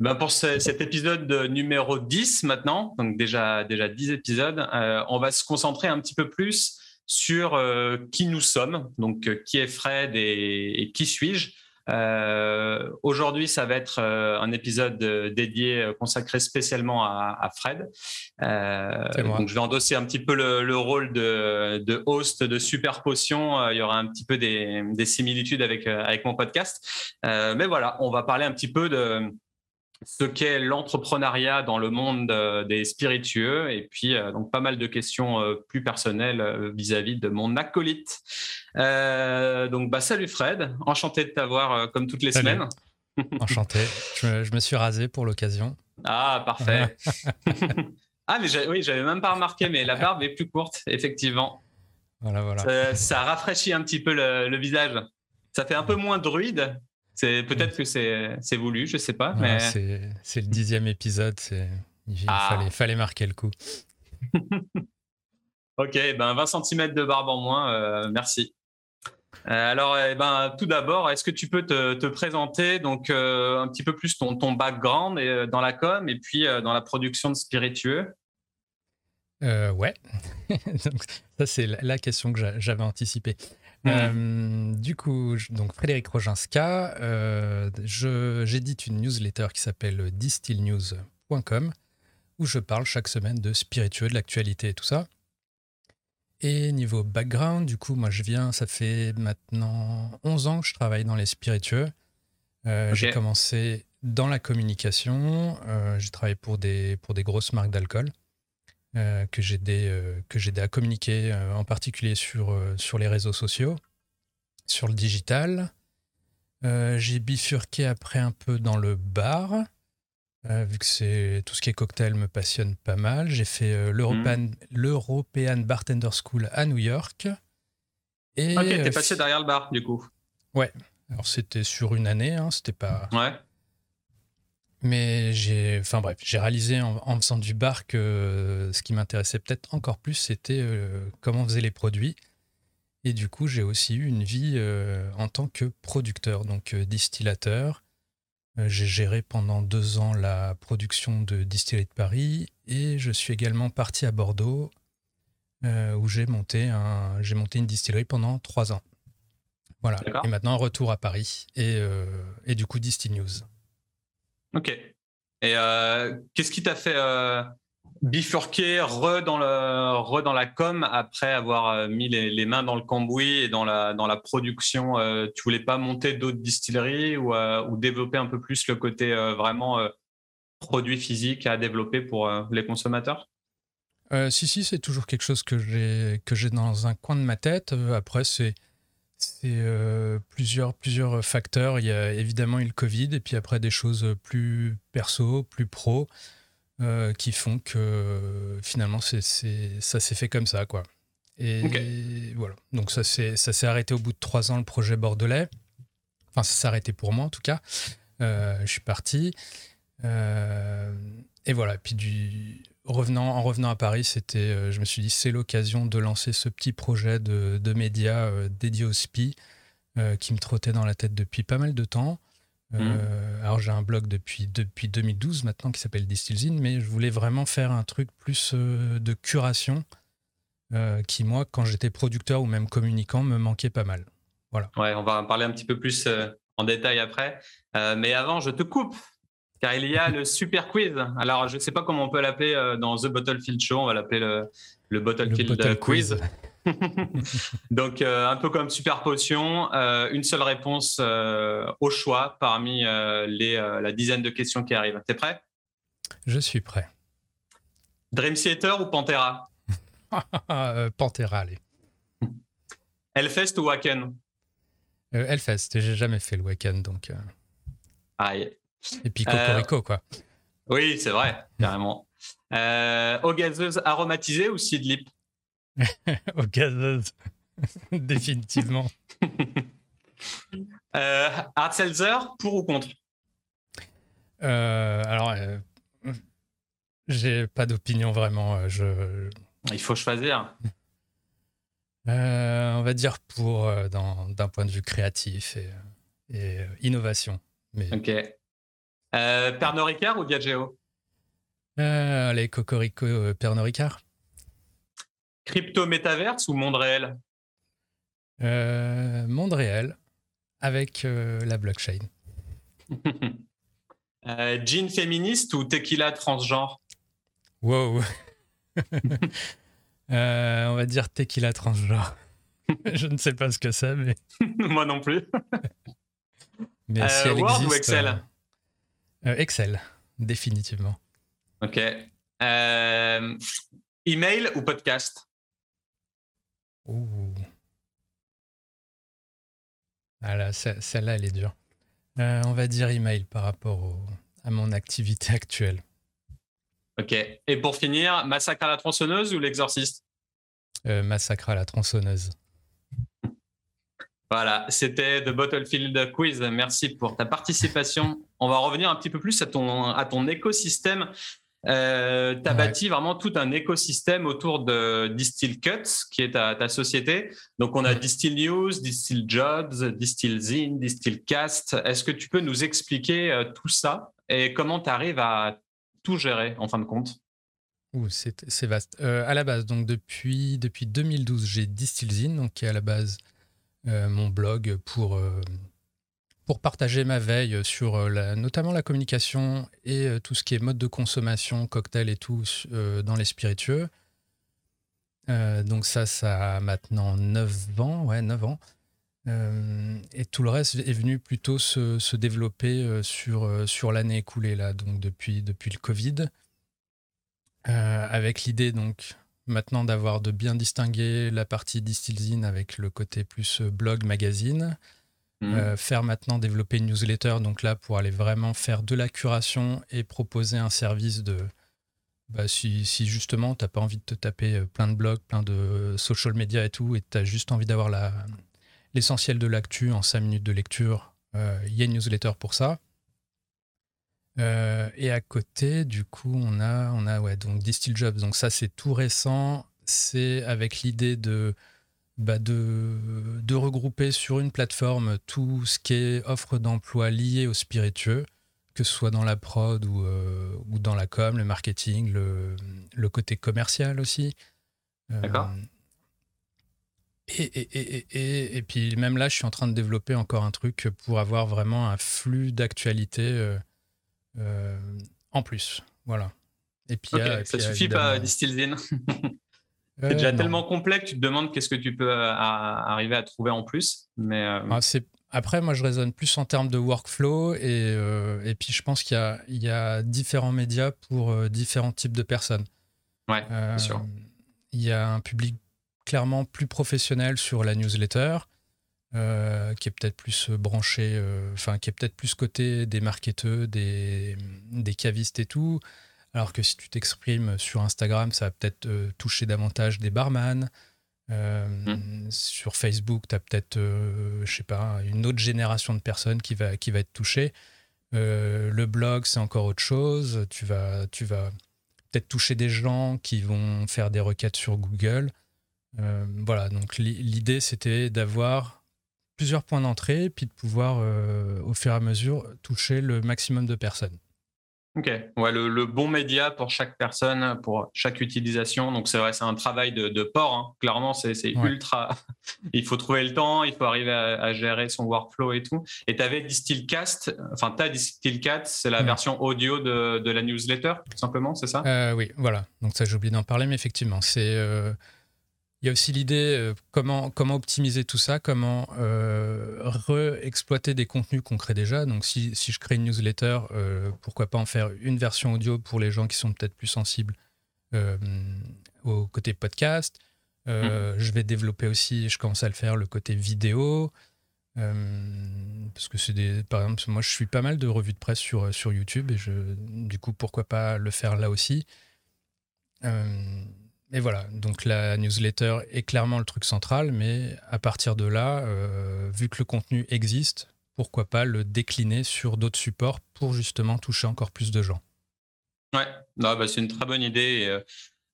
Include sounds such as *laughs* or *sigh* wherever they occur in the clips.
Ben pour cet épisode numéro 10 maintenant, donc déjà, déjà 10 épisodes, on va se concentrer un petit peu plus sur qui nous sommes, donc qui est Fred et qui suis-je. Euh, aujourd'hui, ça va être euh, un épisode euh, dédié, consacré spécialement à, Fred. donc, je vais endosser un petit peu le, rôle de, host de Super Potion. il y aura un petit peu des, des similitudes avec, avec mon podcast. mais voilà, on va parler un petit peu de ce qu'est l'entrepreneuriat dans le monde euh, des spiritueux et puis euh, donc pas mal de questions euh, plus personnelles vis-à-vis de mon acolyte. donc bah salut Fred, enchanté de t'avoir comme toutes les semaines. *laughs* Enchanté, je me, suis rasé pour l'occasion. Ah parfait. *laughs* ah mais oui j'avais même pas remarqué mais la barbe est plus courte effectivement. Voilà voilà. Ça, rafraîchit un petit peu le, le visage. Ça fait un peu moins druide, c'est peut-être que c'est voulu, je sais pas. mais c'est le dixième épisode. Il ah. fallait, fallait marquer le coup. *laughs* ok, ben 20 cm de barbe en moins, euh, merci. Euh, alors, eh ben, tout d'abord, est-ce que tu peux te, présenter donc euh, un petit peu plus ton, ton background et, dans la com et puis dans la production de spiritueux? Ouais, *laughs* ça c'est la question que j'avais anticipée. Euh, du coup, donc Frédéric Roginska, euh, j'édite une newsletter qui s'appelle distillnews.com où je parle chaque semaine de spiritueux, de l'actualité et tout ça. Et niveau background, du coup, moi je viens, ça fait maintenant 11 ans que je travaille dans les spiritueux. Euh, j'ai commencé dans la communication, j'ai travaillé pour des, pour des grosses marques d'alcool. Euh, que j'ai euh, à communiquer, euh, en particulier sur, sur les réseaux sociaux, sur le digital. j'ai bifurqué après un peu dans le bar, vu que c'est tout ce qui est cocktail me passionne pas mal. J'ai fait mmh. l'European Bartender School à New York. Et, ok, t'es passé derrière le bar, du coup. Ouais. Alors c'était sur une année, hein, c'était pas. Ouais. Mais j'ai, enfin bref, j'ai réalisé en, faisant du bar que euh, ce qui m'intéressait peut-être encore plus, c'était euh, comment on faisait les produits. Et du coup, j'ai aussi eu une vie euh, en tant que producteur, donc distillateur. j'ai géré pendant deux ans la production de Distillerie de Paris et je suis également parti à Bordeaux où j'ai monté, un, j'ai monté une distillerie pendant trois ans. Voilà. Et maintenant, retour à Paris et, et du coup, Distill News. Ok. Et euh, qu'est-ce qui t'a fait euh, bifurquer re dans, le, re dans la com après avoir euh, mis les, mains dans le cambouis et dans la, production Tu voulais pas monter d'autres distilleries ou, ou, développer un peu plus le côté vraiment produit physique à développer pour les consommateurs? Si, si, c'est toujours quelque chose que j'ai dans un coin de ma tête. après, c'est c'est euh, plusieurs, plusieurs facteurs. Il y a évidemment eu le Covid et puis après des choses plus perso, plus pro, euh, qui font que finalement c'est, ça s'est fait comme ça. quoi. Et voilà. Donc ça s'est, ça s'est arrêté au bout de trois ans le projet bordelais. Enfin, ça s'est arrêté pour moi en tout cas. Euh, je suis parti. et voilà. Puis du, revenant, en revenant à Paris, c'était, euh, je me suis dit, c'est l'occasion de lancer ce petit projet de, de médias euh, dédié au SPI euh, qui me trottait dans la tête depuis pas mal de temps. Mmh. Alors j'ai un blog depuis, depuis 2012 maintenant qui s'appelle Distillzine, mais je voulais vraiment faire un truc plus de curation qui, moi, quand j'étais producteur ou même communicant, me manquait pas mal. Voilà. Ouais, on va en parler un petit peu plus en détail après. mais avant, je te coupe car il y a le super quiz. Alors, je ne sais pas comment on peut l'appeler euh, dans The Bottlefield Show, on va l'appeler le, le Bottlefield quiz. *laughs* Donc, euh, un peu comme Super Potion, euh, une seule réponse au choix parmi les, la dizaine de questions qui arrivent. T'es prêt? Je suis prêt. Dream Theater ou Pantera? *laughs* Pantera, allez. Hellfest ou Wacken? Hellfest, j'ai jamais fait le Wacken, donc. Aïe. Et puis Cocorico, euh, quoi. Oui, c'est vrai, carrément. Euh, eau gazeuse aromatisée ou Seedlip Eau *laughs* gazeuse, *laughs* définitivement. *laughs* euh, Art Seltzer, pour ou contre? Euh, Alors, euh, j'ai pas d'opinion vraiment. Je... Il faut choisir. on va dire pour d'un point de vue créatif et, et innovation. Mais... Ok. Pernod Ricard ou Diageo Allez, Cocorico, Pernod Ricard. Crypto métaverse ou monde réel? Monde réel avec la blockchain. *laughs* jean féministe ou tequila transgenre? Wow. *laughs* on va dire tequila transgenre. *laughs* je ne sais pas ce que c'est, mais. Moi non plus. mais si elle Word existe, ou Excel Excel, définitivement. Ok. email ou podcast? Ouh. Ah celle-là, elle est dure. on va dire email par rapport à mon activité *laughs* actuelle. Ok. Et pour finir, Massacre à la tronçonneuse ou l'exorciste? Massacre à la tronçonneuse. Voilà, c'était The Battlefield Quiz. Merci pour ta participation. On va revenir un petit peu plus à ton, à ton écosystème. Euh, tu as bâti vraiment tout un écosystème autour de Distill Cuts, qui est ta, société. Donc, on a Distill News, Distill Jobs, Distill Zine, Distill Cast. Est-ce que tu peux nous expliquer euh, tout ça et comment tu arrives à tout gérer en fin de compte? C'est vaste. Euh, à la base, donc depuis, depuis 2012, j'ai Distillzine, donc qui est à la base mon blog pour, euh, pour partager ma veille sur euh, la, notamment la communication et tout ce qui est mode de consommation, cocktail et tout dans les spiritueux. donc ça, ça a maintenant 9 ans, ouais, 9 ans. et tout le reste est venu plutôt se, se développer sur, sur l'année écoulée, là, donc depuis, depuis le Covid. avec l'idée donc maintenant d'avoir de bien distinguer la partie distillzine avec le côté plus euh, blog, magazine. Mhm. Euh, faire maintenant développer une newsletter, donc là pour aller vraiment faire de la curation et proposer un service de. Bah, si, justement tu n'as pas envie de te taper euh, plein de blogs, plein de social media et tout, et tu as juste envie d'avoir l'essentiel de l'actu en 5 minutes de lecture, il y a une newsletter pour ça. Euh, et à côté, du coup, on a, on a ouais, donc Distill Jobs. Donc ça, c'est tout récent. C'est avec l'idée de, bah de, de, regrouper sur une plateforme tout ce qui est offre d'emploi liée au spiritueux, que ce soit dans la prod ou, euh, ou dans la com, le marketing, le, le côté commercial aussi. Euh, D'accord. Et, et, et, et, puis même là, je suis en train de développer encore un truc pour avoir vraiment un flux d'actualité euh, en plus. Voilà. Et puis, ça suffit pas, Distillzine. *laughs* c'est déjà euh, tellement complet que tu te demandes qu'est-ce que tu peux euh, arriver à trouver en plus. Mais ah, après, moi, je raisonne plus en termes de workflow et, et puis je pense qu'il y, y a, différents médias pour différents types de personnes. Ouais, bien sûr. Il y a un public clairement plus professionnel sur la newsletter. Euh, qui est peut-être plus euh, branché, euh, enfin qui est peut-être plus côté des marketeurs, des, des cavistes et tout. Alors que si tu t'exprimes sur Instagram, ça va peut-être toucher davantage des barman. Mmh. Sur Facebook, tu as peut-être, je sais pas, une autre génération de personnes qui va, qui va être touchée. le blog, c'est encore autre chose. Tu vas, tu vas peut-être toucher des gens qui vont faire des requêtes sur Google. voilà, donc l'idée, c'était d'avoir plusieurs points d'entrée, puis de pouvoir, euh, au fur et à mesure, toucher le maximum de personnes. Ok, ouais, le, bon média pour chaque personne, pour chaque utilisation. Donc c'est vrai, c'est un travail de, port. Hein. Clairement, c'est ultra. *laughs* il faut trouver le temps, il faut arriver à, gérer son workflow et tout. Et tu avais Distillcast, enfin tu as Distillcast, c'est la version audio de, la newsletter, tout simplement, c'est ça? Euh, Oui, voilà. Donc ça, j'ai oublié d'en parler, mais effectivement, c'est. Euh, il y a aussi l'idée euh, comment, comment optimiser tout ça, comment euh, re-exploiter des contenus qu'on crée déjà. Donc, si, si je crée une newsletter, euh, pourquoi pas en faire une version audio pour les gens qui sont peut-être plus sensibles au côté podcast. Mmh. Je vais développer aussi, je commence à le faire, le côté vidéo. parce que c'est des. Par exemple, moi, je suis pas mal de revues de presse sur, sur YouTube et je, du coup, pourquoi pas le faire là aussi. Et voilà, donc la newsletter est clairement le truc central, mais à partir de là, euh, vu que le contenu existe, pourquoi pas le décliner sur d'autres supports pour justement toucher encore plus de gens. Ouais, bah, c'est une très bonne idée. Euh,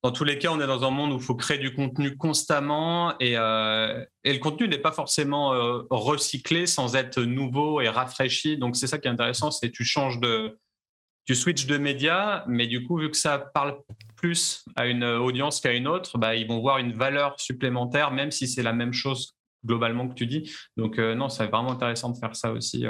dans tous les cas, on est dans un monde où il faut créer du contenu constamment et, euh, et le contenu n'est pas forcément recyclé sans être nouveau et rafraîchi. Donc c'est ça qui est intéressant, c'est tu changes de, tu switches de médias, mais du coup, vu que ça parle plus à une audience qu'à une autre, bah, ils vont voir une valeur supplémentaire, même si c'est la même chose globalement que tu dis. Donc, non, c'est vraiment intéressant de faire ça aussi.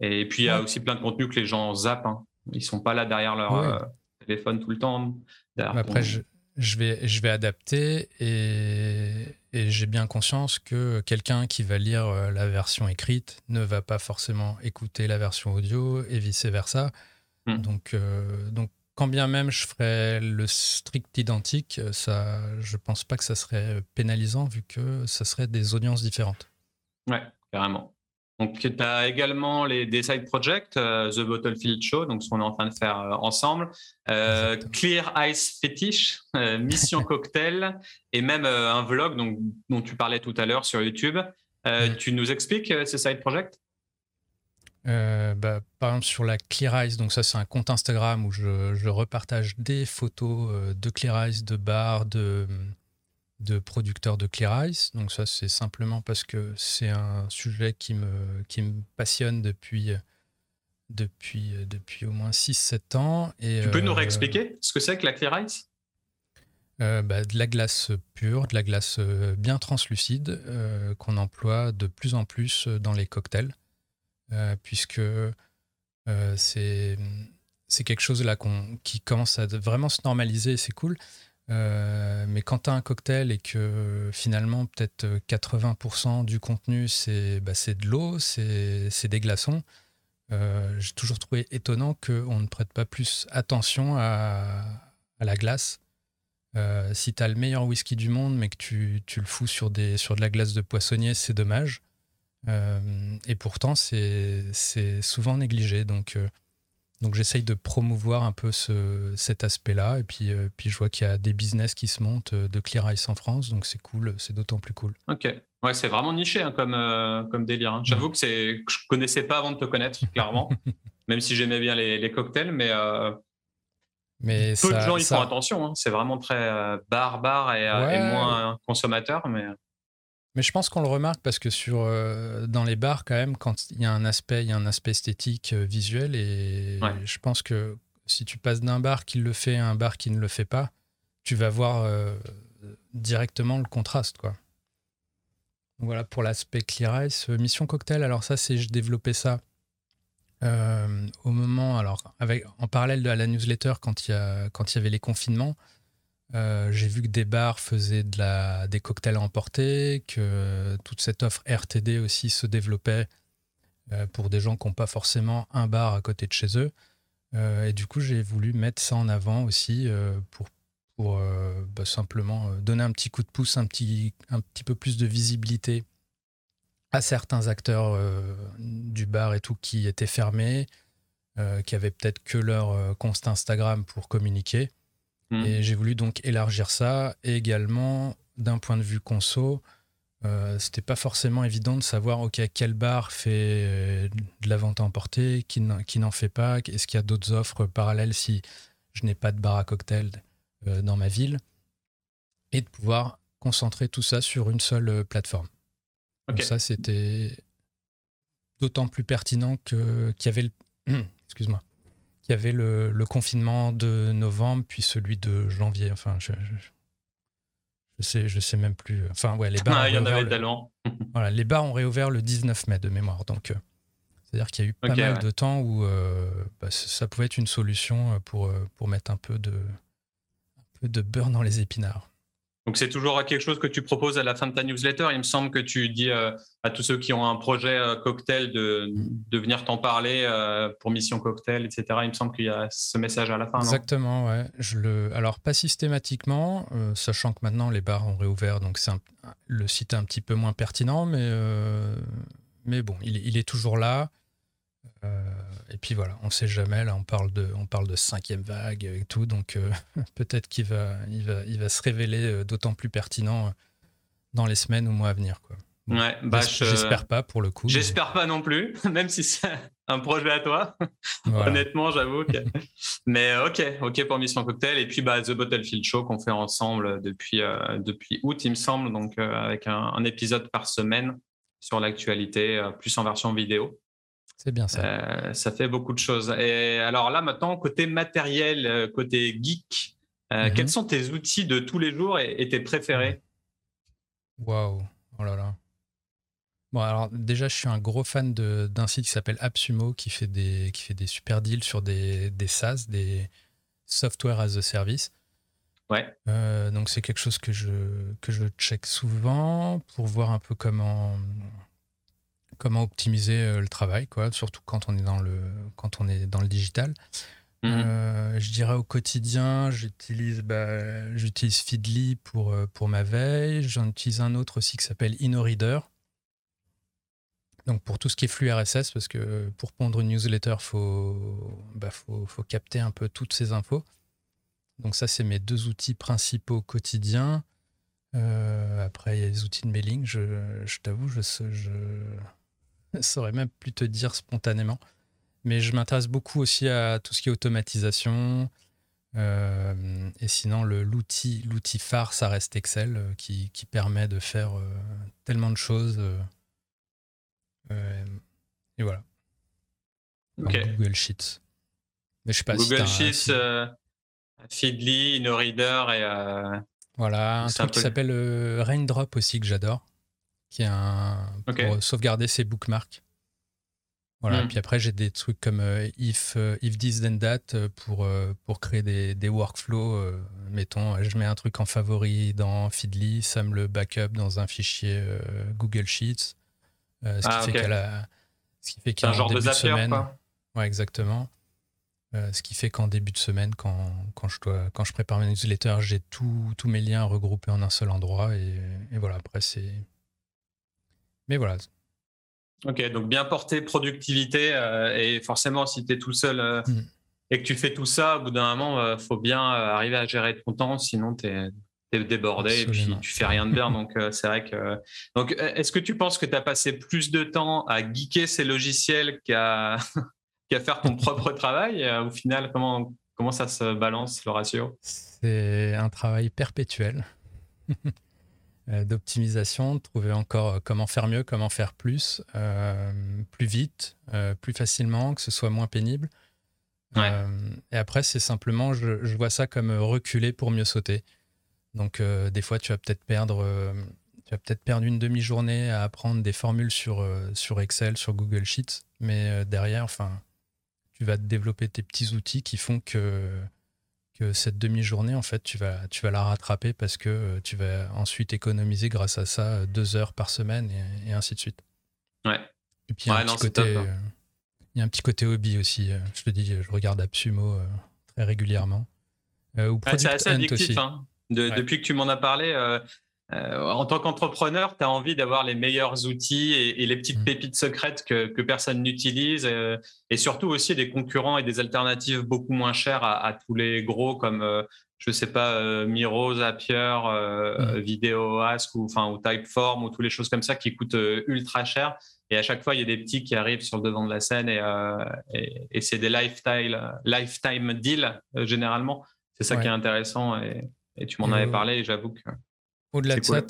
Et puis, il y a aussi plein de contenus que les gens zappent. Hein. Ils ne sont pas là derrière leur téléphone tout le temps. Après, je, je vais, je vais adapter et, j'ai bien conscience que quelqu'un qui va lire euh, la version écrite ne va pas forcément écouter la version audio et vice-versa. Hmm. Donc, euh, donc, quand bien même je ferais le strict identique, ça, je pense pas que ça serait pénalisant vu que ça serait des audiences différentes. Ouais, carrément. Donc, tu as également les, des side projects, euh, The Bottlefield Show, donc ce qu'on est en train de faire euh, ensemble, euh, Clear Ice Fetish, Mission *laughs* Cocktail, et même un vlog donc, dont tu parlais tout à l'heure sur YouTube. Tu nous expliques ces side projects bah, par exemple sur la Clear Ice, donc ça c'est un compte Instagram où je, je repartage des photos de Clear Ice, de bars, de, de producteurs de Clear Ice. Donc ça, c'est simplement parce que c'est un sujet qui me, qui me passionne depuis, depuis, depuis au moins 6-7 ans. Et, tu peux nous euh, réexpliquer ce que c'est que la Clear Ice euh, bah, de la glace pure, de la glace euh, bien translucide qu'on emploie de plus en plus dans les cocktails, puisque c'est c'est quelque chose là qui commence à vraiment se normaliser, c'est cool. Euh, mais quand tu as un cocktail et que finalement peut-être 80% du contenu c'est bah, de l'eau, c'est des glaçons, euh, j'ai toujours trouvé étonnant qu'on ne prête pas plus attention à, la glace. Euh, si tu as le meilleur whisky du monde mais que tu, tu, le fous sur, des, sur de la glace de poissonnier, c'est dommage. Et pourtant c'est souvent négligé. Donc donc j'essaye de promouvoir un peu ce, cet aspect-là. Et puis, euh, puis je vois qu'il y a des business qui se montent euh, de Clear Ice en France. Donc c'est cool, c'est d'autant plus cool. Ok. Ouais, c'est vraiment niché hein, comme, euh, comme délire. Hein. J'avoue que je connaissais pas avant de te connaître, *laughs* clairement. Même si j'aimais bien les, les, cocktails, mais, mais peu de gens y font attention. Hein. C'est vraiment très barbare et, et, moins consommateur. Mais... Mais je pense qu'on le remarque parce que sur, euh, dans les bars, quand même, quand il y a un aspect, il y a un aspect esthétique, euh, visuel, et je pense que si tu passes d'un bar qui le fait à un bar qui ne le fait pas, tu vas voir euh, directement le contraste, quoi. Voilà pour l'aspect Clear Ice. Mission Cocktail, alors ça, c'est je développais ça au moment, alors avec, en parallèle de la newsletter quand il y, a, quand il y avait les confinements. Euh, j'ai vu que des bars faisaient des cocktails à emporter, que toute cette offre RTD aussi se développait euh, pour des gens qui n'ont pas forcément un bar à côté de chez eux. Euh, et du coup, j'ai voulu mettre ça en avant aussi pour, pour bah, simplement donner un petit coup de pouce, un petit, un petit peu plus de visibilité à certains acteurs du bar et tout qui étaient fermés, qui avaient peut-être que leur compte Instagram pour communiquer. Mm. Et j'ai voulu donc élargir ça. Et également, d'un point de vue conso, euh, c'était pas forcément évident de savoir ok quel bar fait euh, de la vente à emporter, qui n'en fait pas, est-ce qu'il y a d'autres offres parallèles si je n'ai pas de bar à cocktail euh, dans ma ville, et de pouvoir concentrer tout ça sur une seule euh, plateforme. Donc ça c'était d'autant plus pertinent que qu'il y avait le *clears throat* excuse-moi il y avait le, confinement de novembre, puis celui de janvier. Enfin, je, je, sais, je sais même plus. Enfin, ouais, les bars. Ah, il y en avait *laughs* voilà, les bars ont réouvert le 19 mai de mémoire. Donc, euh, c'est-à-dire qu'il y a eu pas mal de temps où euh, bah, ça pouvait être une solution pour, euh, pour mettre un peu, de, un peu de beurre dans les épinards. Donc c'est toujours quelque chose que tu proposes à la fin de ta newsletter. Il me semble que tu dis euh, à tous ceux qui ont un projet euh, cocktail de, de venir t'en parler euh, pour Mission Cocktail, etc. Il me semble qu'il y a ce message à la fin. Exactement, ouais. Alors pas systématiquement, sachant que maintenant les bars ont réouvert, donc c'est le site est un petit peu moins pertinent, mais, mais bon, il, est toujours là. Et puis voilà, on ne sait jamais. Là, on parle de, on parle de cinquième vague et tout, donc euh, *laughs* peut-être qu'il va, il va, il va se révéler euh, d'autant plus pertinent euh, dans les semaines ou mois à venir. Quoi. ouais, bah, j'espère pas pour le coup. J'espère pas non plus, *laughs* même si c'est un projet à toi. *laughs* Honnêtement, j'avoue. mais ok, ok pour Mission Cocktail et puis bah, The Bottlefield Show qu'on fait ensemble depuis depuis août, il me semble, donc avec un, un, épisode par semaine sur l'actualité, plus en version vidéo. C'est bien ça. ça fait beaucoup de choses. Et alors là, maintenant, côté matériel, côté geek, mhm. quels sont tes outils de tous les jours et, tes préférés? Waouh, oh là là. Bon, alors déjà, je suis un gros fan d'un site qui s'appelle AppSumo qui fait des, qui fait des super deals sur des, des SaaS, des Software as a Service. Ouais. Euh, donc, c'est quelque chose que je, que je check souvent pour voir un peu comment, comment optimiser euh, le travail, quoi, surtout quand on est dans le, quand on est dans le digital. Mhm. Euh, je dirais au quotidien, j'utilise bah, j'utilise Feedly pour, pour ma veille. J'en utilise un autre aussi qui s'appelle InnoReader donc pour tout ce qui est flux RSS, parce que pour pondre une newsletter, il faut, bah, faut, faut, capter un peu toutes ces infos. Donc ça, c'est mes deux outils principaux quotidiens. Euh, après, il y a les outils de mailing. Je, je t'avoue, je *laughs* saurais même plus te dire spontanément. Mais je m'intéresse beaucoup aussi à tout ce qui est automatisation. Euh, et sinon, l'outil phare, ça reste Excel, euh, qui, qui permet de faire tellement de choses. Euh, et voilà. Google Sheets. Mais je sais pas Google Sheets, euh, Feedly, InnoReader et. Euh, voilà, un truc qui s'appelle Raindrop aussi que j'adore, qui est un pour sauvegarder ses bookmarks. Voilà, hmm. puis après j'ai des trucs comme if, if this then that pour, pour créer des, des workflows. mettons, je mets un truc en favori dans Feedly, ça me le backup dans un fichier Google Sheets. Euh, ce, qui ah, fait qu'elle a, ce qui fait qu'un genre de semaine, quoi. Ouais, exactement. Euh, ce qui fait qu'en début de semaine, quand, quand, je, dois, quand je prépare mes newsletters, j'ai tous mes liens regroupés en un seul endroit. Et, et voilà, après, c'est. Mais voilà. Ok, donc bien porter productivité. Euh, et forcément, si tu es tout seul mm. et que tu fais tout ça, au bout d'un moment, il faut bien arriver à gérer ton temps. Sinon, tu es, débordé et puis tu fais rien de bien. *laughs* donc, euh, c'est vrai que. Donc, euh, est-ce que tu penses que tu as passé plus de temps à geeker ces logiciels qu'à *laughs* faire ton propre *laughs* travail? Euh, Au final, comment, comment ça se balance le ratio? C'est un travail perpétuel d'optimisation, de trouver encore comment faire mieux, comment faire plus, plus vite, plus facilement, que ce soit moins pénible. et après, c'est simplement, je, je, vois ça comme reculer pour mieux sauter. Donc euh, des fois, tu vas peut-être perdre, euh, tu vas peut-être perdre une demi-journée à apprendre des formules sur, euh, sur Excel, sur Google Sheets, mais derrière, enfin, tu vas développer tes petits outils qui font que, que cette demi-journée, en fait, tu vas, tu vas la rattraper parce que tu vas ensuite économiser grâce à ça deux heures par semaine et, ainsi de suite. Ouais. Et puis, il y, a un petit côté, il y a un petit côté hobby aussi. Je te dis, je regarde Absumo très régulièrement. ou c'est assez addictif. Hein. Depuis que tu m'en as parlé, euh, euh, en tant qu'entrepreneur, tu as envie d'avoir les meilleurs outils et, les petites mm. pépites secrètes que, personne n'utilise, euh, et surtout aussi des concurrents et des alternatives beaucoup moins chères à, tous les gros comme, je ne sais pas, Miro, Zapier, mm. Vidéo Ask ou, enfin, ou Typeform ou toutes les choses comme ça qui coûtent ultra cher. Et à chaque fois, il y a des petits qui arrivent sur le devant de la scène et, et, c'est des lifetime, lifetime deals généralement. C'est ça qui est intéressant. Et, et tu m'en avais parlé et j'avoue que. Au-delà de ça,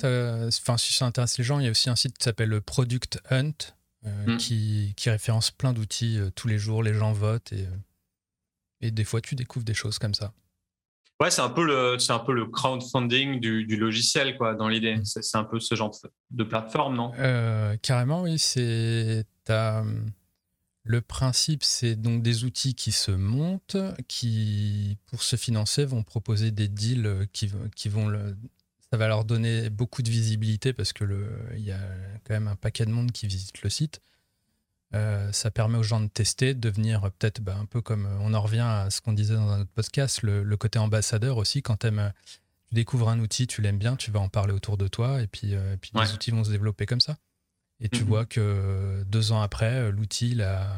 enfin, si ça intéresse les gens, il y a aussi un site qui s'appelle Product Hunt euh, hmm. qui, qui, référence plein d'outils euh, tous les jours. Les gens votent et, euh, et des fois tu découvres des choses comme ça. Ouais, c'est un peu le, c'est un peu le crowdfunding du, du logiciel, quoi, dans l'idée. Hmm. C'est, un peu ce genre de plateforme, non? Carrément, oui. C'est, le principe, c'est donc des outils qui se montent, qui, pour se financer, vont proposer des deals qui, qui vont le, ça va leur donner beaucoup de visibilité parce que il y a quand même un paquet de monde qui visite le site. Euh, ça permet aux gens de tester, de devenir peut-être bah, un peu comme on en revient à ce qu'on disait dans un autre podcast, le, côté ambassadeur aussi. Quand tu découvres un outil, tu l'aimes bien, tu vas en parler autour de toi et puis, euh, puis les outils vont se développer comme ça. Et tu mhm. vois que deux ans après, l'outil, il a,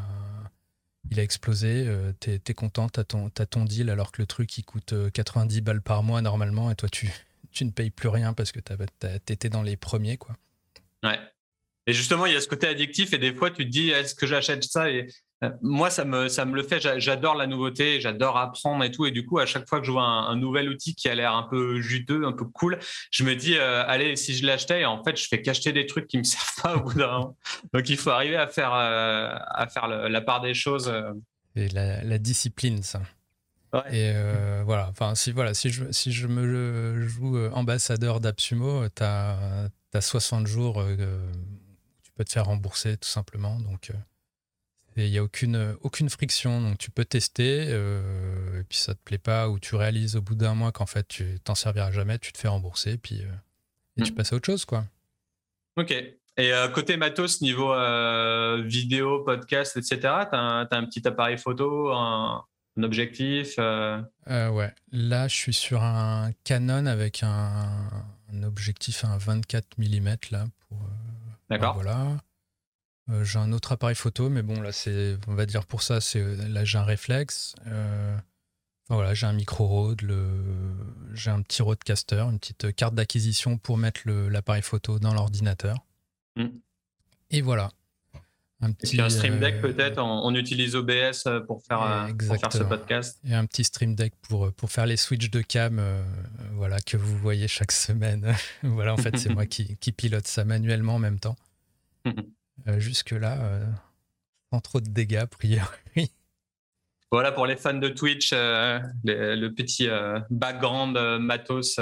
il a explosé. Euh, tu es, content, tu as, ton deal alors que le truc, il coûte 90 euh, balles par mois normalement. Et toi, tu, tu ne payes plus rien parce que tu étais dans les premiers. Quoi. Ouais. Et justement, il y a ce côté addictif et des fois, tu te dis, est-ce que j'achète ça et, Euh, moi, ça me, ça me le fait. J'adore la nouveauté, j'adore apprendre et tout. Et du coup, à chaque fois que je vois un, nouvel outil qui a l'air un peu juteux, un peu cool, je me dis, euh, allez, si je l'achetais, en fait, je fais qu'acheter des trucs qui me *laughs* servent pas au bout d'un moment. Donc, il faut arriver à faire, euh, à faire la part des choses. Et la, discipline, ça. Et voilà, enfin, si, voilà, si, je, si je me joue ambassadeur d'Absumo, tu as, as, 60 jours, tu peux te faire rembourser tout simplement. Donc, il n'y a aucune, aucune friction, donc tu peux tester, euh, et puis ça te plaît pas, ou tu réalises au bout d'un mois qu'en fait tu t'en serviras jamais, tu te fais rembourser, puis euh, et tu mm. passes à autre chose, quoi. Ok. Et euh, côté matos, niveau vidéo, podcast, etc., tu as, un petit appareil photo, un, objectif Ouais, là je suis sur un Canon avec un, un objectif à un 24 mm là. Pour, D'accord. Voilà. Euh, j'ai un autre appareil photo, mais bon, là, c'est, on va dire pour ça, c'est, là, j'ai un réflexe. Euh, voilà, j'ai un micro Rode, le, j'ai un petit Rodecaster, une petite carte d'acquisition pour mettre l'appareil photo dans l'ordinateur. Hmm. Et voilà. Un petit, Et un Stream Deck euh, peut-être, on, utilise OBS pour faire, pour faire, ce podcast. Et un petit Stream Deck pour, pour faire les switches de cam voilà, que vous voyez chaque *laughs* semaine. voilà, en fait, c'est moi qui, qui, pilote ça manuellement en même temps. *laughs* Euh, jusque-là, euh, sans trop de dégâts, a priori. Voilà pour les fans de Twitch, euh, le, petit background matos.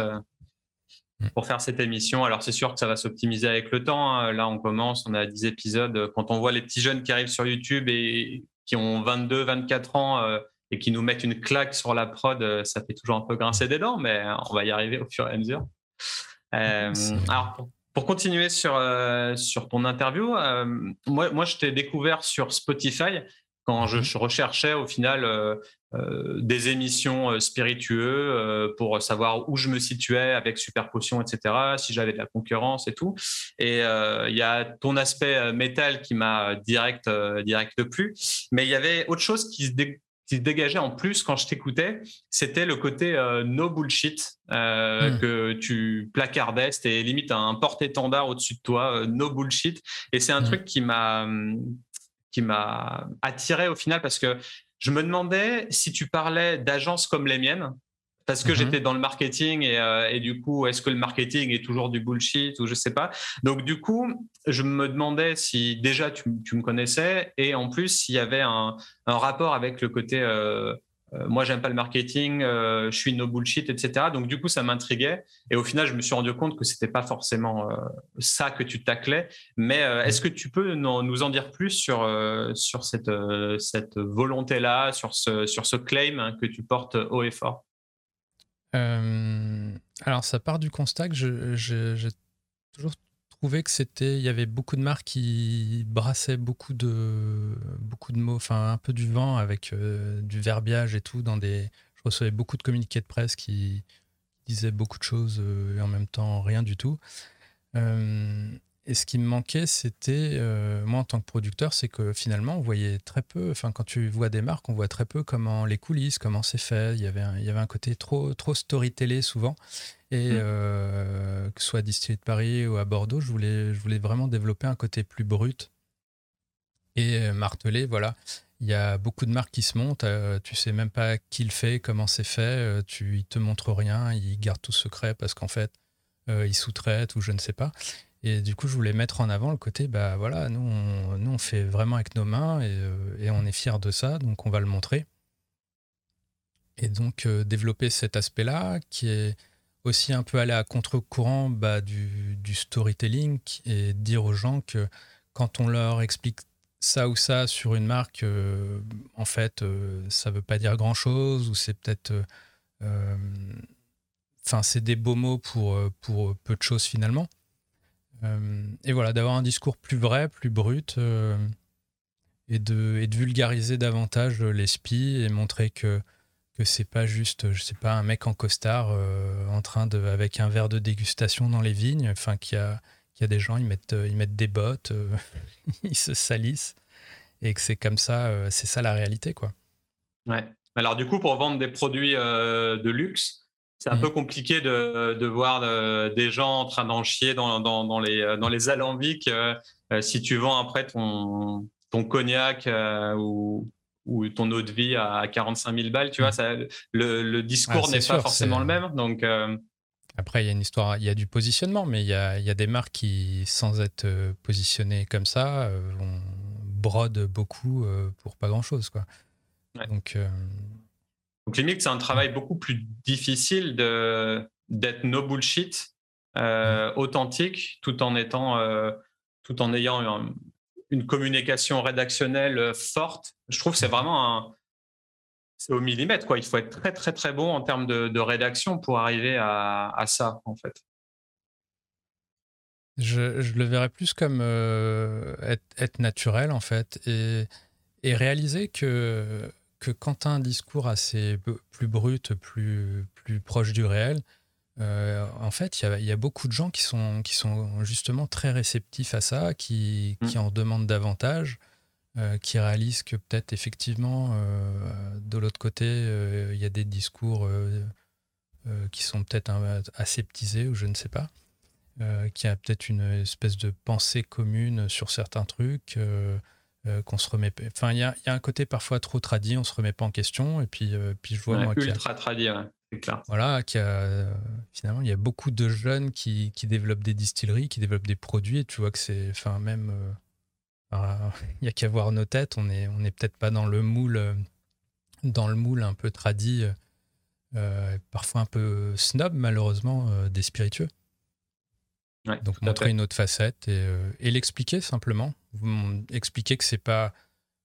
Pour faire cette émission. Alors c'est sûr que ça va s'optimiser avec le temps. Hein. Là on commence, on a 10 épisodes. Quand on voit les petits jeunes qui arrivent sur YouTube et qui ont 22, 24 ans et qui nous mettent une claque sur la prod, ça fait toujours un peu grincer des dents, mais on va y arriver au fur et à mesure. alors pour continuer sur, euh, sur ton interview, euh, moi, moi, je t'ai découvert sur Spotify quand je, mhm. recherchais au final euh, des émissions spiritueux pour savoir où je me situais avec Super Potion, etc., si j'avais de la concurrence et tout. Et il y a ton aspect métal qui m'a direct, direct plu, mais il y avait autre chose qui se, qui dégageait en plus quand je t'écoutais, c'était le côté euh, no bullshit euh, hmm. que tu placardais, c'était limite un porte-étendard au-dessus de toi, euh, no bullshit. Et c'est un hmm. truc qui m'a qui m'a attiré au final parce que je me demandais si tu parlais d'agences comme les miennes, parce que mhm. j'étais dans le marketing euh, et, du coup, est-ce que le marketing est toujours du bullshit ou je sais pas. Donc du coup, je me demandais si déjà tu, me connaissais et en plus s'il y avait un, rapport avec le côté euh, moi j'aime pas le marketing, je suis no bullshit, etc. Donc du coup, ça m'intriguait et au final, je me suis rendu compte que c'était pas forcément ça que tu taclais. Mais est-ce que tu peux nous en dire plus sur sur cette cette volonté là, sur ce sur ce claim hein, que tu portes haut et fort? Euh, alors, ça part du constat que j'ai toujours trouvé que c'était, il y avait beaucoup de marques qui brassaient beaucoup de, beaucoup de mots, enfin un peu du vent avec euh, du verbiage et tout dans des. Je recevais beaucoup de communiqués de presse qui disaient beaucoup de choses euh, et en même temps rien du tout. Et ce qui me manquait, c'était, euh, moi en tant que producteur, c'est que finalement, on voyait très peu, enfin quand tu vois des marques, on voit très peu comment les coulisses, comment c'est fait. Il y avait un, il y avait un côté trop, trop storytellé souvent. Et mmh. euh, que ce soit à Distillerie de Paris ou à Bordeaux, je voulais, je voulais vraiment développer un côté plus brut et euh, martelé. Voilà, il y a beaucoup de marques qui se montent, tu sais même pas qui le fait, comment c'est fait, tu, ils te montrent rien, ils gardent tout secret parce qu'en fait, ils sous-traitent ou je ne sais pas. Et du coup, je voulais mettre en avant le côté, bah voilà, nous on, nous, on fait vraiment avec nos mains et, euh, et on est fiers de ça, donc on va le montrer. Et donc euh, développer cet aspect-là, qui est aussi un peu aller à contre-courant bah, du, storytelling et dire aux gens que quand on leur explique ça ou ça sur une marque, euh, en fait, ça veut pas dire grand-chose ou c'est peut-être... Enfin, c'est des beaux mots pour, pour peu de choses finalement. Euh, et voilà, d'avoir un discours plus vrai, plus brut, euh, et, de, et de vulgariser davantage les et montrer que que c'est pas juste, je sais pas, un mec en costard euh, en train de, avec un verre de dégustation dans les vignes, enfin qu'il y a, y a des gens, ils mettent, ils mettent des bottes, *laughs* ils se salissent, et que c'est comme ça, c'est ça la réalité, quoi. Ouais. Alors du coup, pour vendre des produits de luxe, c'est un peu mmh. compliqué de, voir euh, des gens en train d'en chier dans, les, euh, dans les alambics euh, si tu vends après ton, ton cognac ou, ou, ton eau de vie à 45 000 balles, tu vois, ça, le, discours n'est pas forcément le même. Donc, après, il y a une histoire, il y a du positionnement, mais il y a, il y a des marques qui, sans être positionnées comme ça, vont brode beaucoup pour pas grand chose, quoi. Donc, donc, limite, c'est un travail beaucoup plus difficile d'être no bullshit, euh, mm. authentique, tout en étant, euh, tout en ayant une, communication rédactionnelle euh, forte. Je trouve c'est vraiment un, c'est au millimètre, quoi. Il faut être très, très, très bon en termes de, rédaction pour arriver à, ça, en fait. Je, le verrais plus comme être, être, naturel, en fait, et, réaliser que quand un discours assez plus brut, plus, plus proche du réel, euh, en fait, il y, a beaucoup de gens qui sont, qui sont justement très réceptifs à ça, qui, mmh. qui en demandent davantage, euh, qui réalisent que peut-être effectivement, euh, de l'autre côté, il y a des discours qui sont peut-être aseptisés ou je ne sais pas, qui a peut-être une espèce de pensée commune sur certains trucs. Qu'on se remet. Enfin, il y a, y a, un côté parfois trop tradit, on se remet pas en question. Et puis, puis je vois moi. Ultra tradit, c'est clair. Voilà, qui a, finalement, il y a beaucoup de jeunes qui, qui, développent des distilleries, qui développent des produits. Et tu vois que c'est. Enfin, même. Euh, *laughs* il y a qu'à voir nos têtes, on n'est on est peut-être pas dans le moule, dans le moule un peu tradit, parfois un peu snob, malheureusement, des spiritueux. Donc montrer une autre facette et, et l'expliquer simplement vous expliquez que c'est pas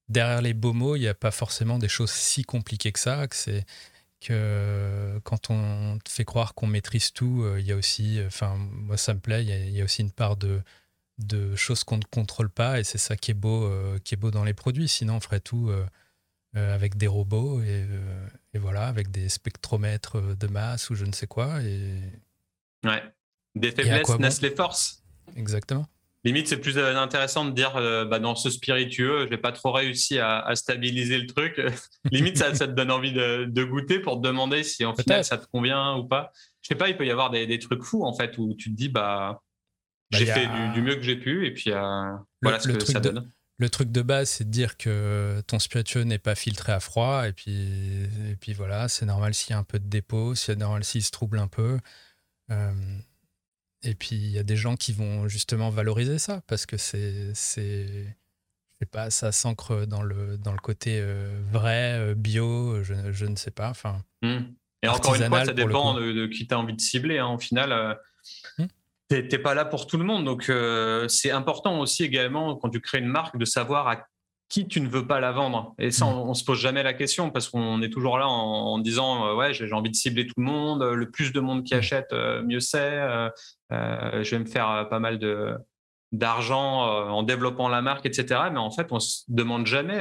derrière les beaux mots, il n'y a pas forcément des choses si compliquées que ça, que c'est que quand on te fait croire qu'on maîtrise tout, euh, il y a aussi, enfin moi ça me plaît, il y a, aussi une part de, de choses qu'on ne contrôle pas et c'est ça qui est beau, euh, qui est beau dans les produits. Sinon on ferait tout euh, avec des robots et, et, voilà, avec des spectromètres de masse ou je ne sais quoi. Et... Ouais. Des faiblesses naissent les forces. Exactement. Limite, c'est plus euh, intéressant de dire euh, bah, dans ce spiritueux, je n'ai pas trop réussi à, stabiliser le truc. *laughs* Limite, ça, te donne envie de, goûter pour te demander si en fait ça te convient ou pas. Je sais pas, il peut y avoir des, trucs fous en fait où tu te dis bah, bah j'ai fait du, mieux que j'ai pu et puis euh, voilà ce que ça donne. Le truc de base, c'est de dire que ton spiritueux n'est pas filtré à froid et puis, et puis voilà, c'est normal s'il y a un peu de dépôt, c'est normal s'il se trouble un peu. Et puis il y a des gens qui vont justement valoriser ça parce que c'est c'est je sais pas ça s'ancre dans le dans le côté euh, vrai euh, bio je, je, ne sais pas enfin mmh. et encore une fois ça dépend de, qui tu as envie de cibler hein. au final euh, mmh. tu n'es pas là pour tout le monde donc c'est important aussi également quand tu crées une marque de savoir à qui tu ne veux pas la vendre. Et ça, mm. on, ne se pose jamais la question parce qu'on est toujours là en, disant euh, ouais, j'ai envie de cibler tout le monde, le plus de monde qui mm. achète, euh, mieux c'est. Euh, je vais me faire pas mal de d'argent en développant la marque, etc. Mais en fait, on se demande jamais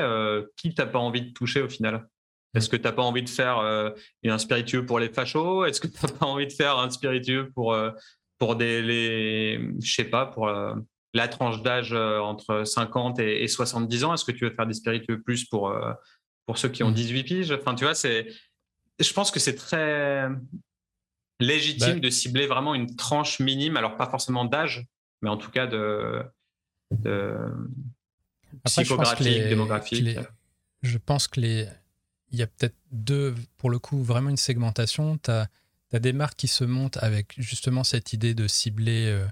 qui t'as pas envie de toucher au final. Mm. Est-ce que tu n'as pas envie de faire un spiritueux pour les fachos? Est-ce que tu n'as pas envie de faire un spiritueux pour, pour des, les, je sais pas, pour la tranche d'âge euh, entre 50 et, 70 ans? Est-ce que tu veux faire des spiritueux plus pour, euh, pour ceux qui ont 18 mm. piges? Enfin, tu vois, c'est, je pense que c'est très légitime bah de cibler vraiment une tranche minime, alors pas forcément d'âge, mais en tout cas de, psychographique, démographique. je pense que les, il y a peut-être deux, pour le coup, vraiment une segmentation. Tu as, des marques qui se montent avec justement cette idée de cibler euh,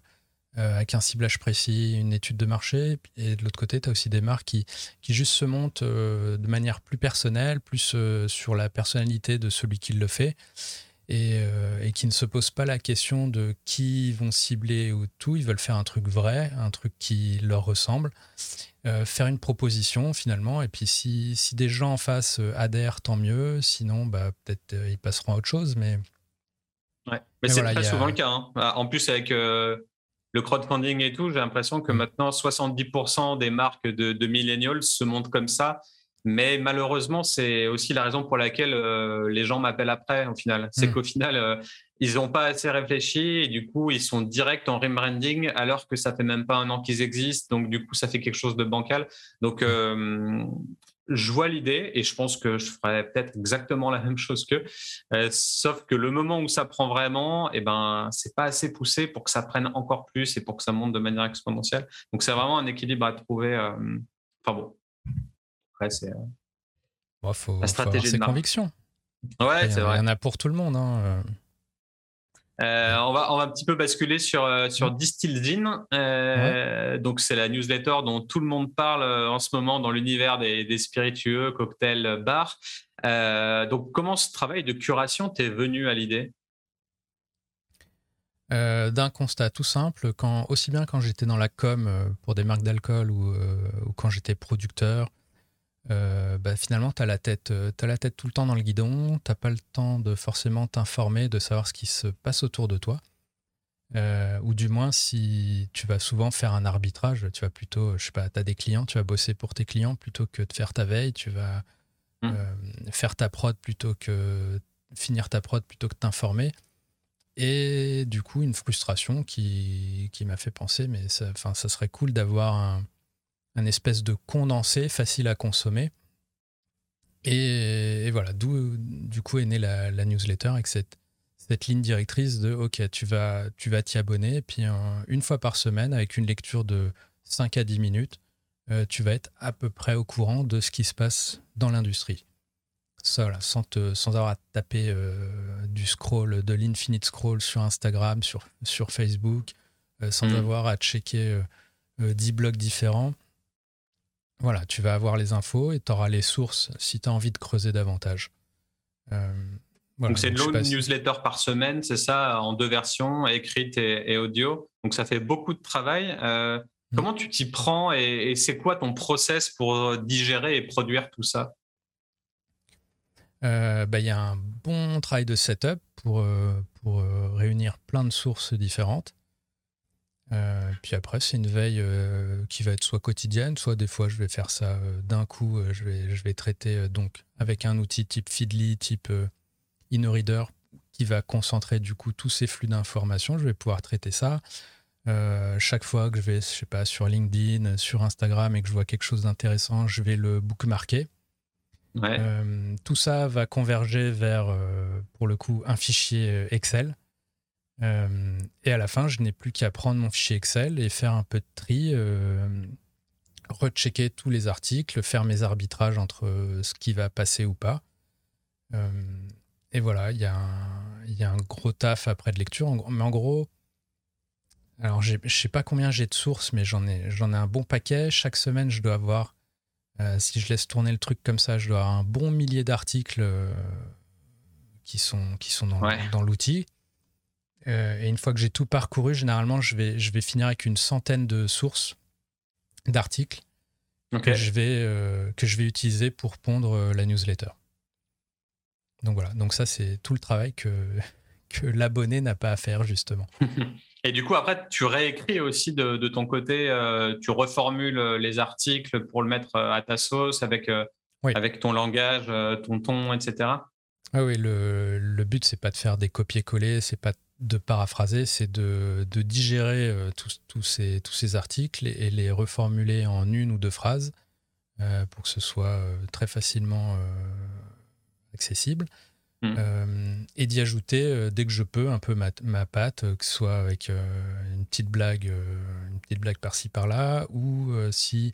euh, avec un ciblage précis, une étude de marché. Et de l'autre côté, tu as aussi des marques qui, qui juste se montent euh, de manière plus personnelle, plus euh, sur la personnalité de celui qui le fait. Et, et, qui ne se posent pas la question de qui vont cibler ou tout. Ils veulent faire un truc vrai, un truc qui leur ressemble. faire une proposition finalement. Et puis si, si, des gens en face adhèrent, tant mieux. Sinon, bah, peut-être ils passeront à autre chose. Mais, ouais. mais, c'est très souvent le cas. Hein. En plus, avec le crowdfunding et tout, j'ai l'impression que mm. maintenant 70% des marques de, millennials se montrent comme ça. Mais malheureusement, c'est aussi la raison pour laquelle euh, les gens m'appellent après, au final. C'est mm. qu'au final, euh, ils n'ont pas assez réfléchi et du coup, ils sont directs en rebranding alors que ça fait même pas un an qu'ils existent. Donc, du coup, ça fait quelque chose de bancal. Donc, euh, je vois l'idée et je pense que je ferais peut-être exactement la même chose qu'eux. Euh, sauf que le moment où ça prend vraiment, et eh ben, c'est pas assez poussé pour que ça prenne encore plus et pour que ça monte de manière exponentielle. Donc, c'est vraiment un équilibre à trouver. Euh, enfin bon, Après, c'est. Bon, faut, la stratégie faut avoir ses convictions. Ouais, c'est vrai. Il y en a pour tout le monde. Hein. Euh, on, va, on va un petit peu basculer sur, euh, sur Distill Gin. Euh, donc, c'est la newsletter dont tout le monde parle en ce moment dans l'univers des, spiritueux, cocktails, bars. donc, comment ce travail de curation t'est venu à l'idée? D'un constat tout simple, quand, aussi bien quand j'étais dans la com pour des marques d'alcool ou, ou, quand j'étais producteur, euh, bah, finalement, tu as, la tête, euh, as la tête tout le temps dans le guidon, tu pas le temps de forcément t'informer, de savoir ce qui se passe autour de toi. Euh, ou du moins, si tu vas souvent faire un arbitrage, tu vas plutôt, je sais pas, tu as des clients, tu vas bosser pour tes clients plutôt que de faire ta veille, tu vas mmh. faire ta prod plutôt que finir ta prod plutôt que t'informer. Et du coup, une frustration qui, qui m'a fait penser, mais ça, ça serait cool d'avoir un, un espèce de condensé facile à consommer. Et, voilà, d'où du coup est née la, newsletter avec cette, cette ligne directrice de OK, tu vas tu vas t'y abonner, et puis une fois par semaine, avec une lecture de 5 à 10 minutes, euh, tu vas être à peu près au courant de ce qui se passe dans l'industrie. Ça, sans, sans avoir à taper euh, du scroll, de l'infinite scroll sur Instagram, sur, sur Facebook, euh, sans mmh. avoir à checker 10 blogs différents. Voilà, tu vas avoir les infos et tu auras les sources si tu as envie de creuser davantage. Euh, donc c'est une newsletter par semaine, c'est ça, en deux versions, écrite et, audio. Donc ça fait beaucoup de travail. Euh, mm. Comment tu t'y prends et, c'est quoi ton process pour digérer et produire tout ça? Euh, bah, Il y a un bon travail de setup pour, pour réunir plein de sources différentes. Euh, puis après, c'est une veille euh, qui va être soit quotidienne, soit des fois je vais faire ça euh, d'un coup. je, vais, je vais traiter donc avec un outil type Feedly, type InnoReader, qui va concentrer du coup tous ces flux d'informations. Je vais pouvoir traiter ça. chaque fois que je vais, je sais pas, sur LinkedIn, sur Instagram et que je vois quelque chose d'intéressant, je vais le bookmarker. tout ça va converger vers, pour le coup, un fichier Excel euh, et à la fin, je n'ai plus qu'à prendre mon fichier Excel et faire un peu de tri, euh, rechecker tous les articles, faire mes arbitrages entre ce qui va passer ou pas. Euh, et voilà, il y, a un gros taf après de lecture. mais en gros, alors je ne sais pas combien j'ai de sources, mais j'en ai, ai un bon paquet. Chaque semaine, je dois avoir, si je laisse tourner le truc comme ça, je dois avoir un bon millier d'articles qui sont, qui sont dans l'outil. Euh, et une fois que j'ai tout parcouru, généralement, je vais, je vais finir avec une centaine de sources d'articles que, je vais, euh, que je vais utiliser pour pondre euh, la newsletter. Donc voilà, donc ça, c'est tout le travail que, *laughs* que l'abonné n'a pas à faire, justement. Et du coup, après, tu réécris aussi de, de ton côté, tu reformules les articles pour le mettre à ta sauce avec, avec ton langage, ton ton, etc. Ah oui, le, le but, c'est pas de faire des copier-coller, c'est pas de paraphraser, c'est de, digérer euh, tous, ces, tous ces articles et, les reformuler en une ou deux phrases euh, pour que ce soit euh, très facilement accessible. Mmh. et d'y ajouter dès que je peux un peu ma, ma patte, que ce soit avec une petite blague, une petite blague par-ci par-là, ou si,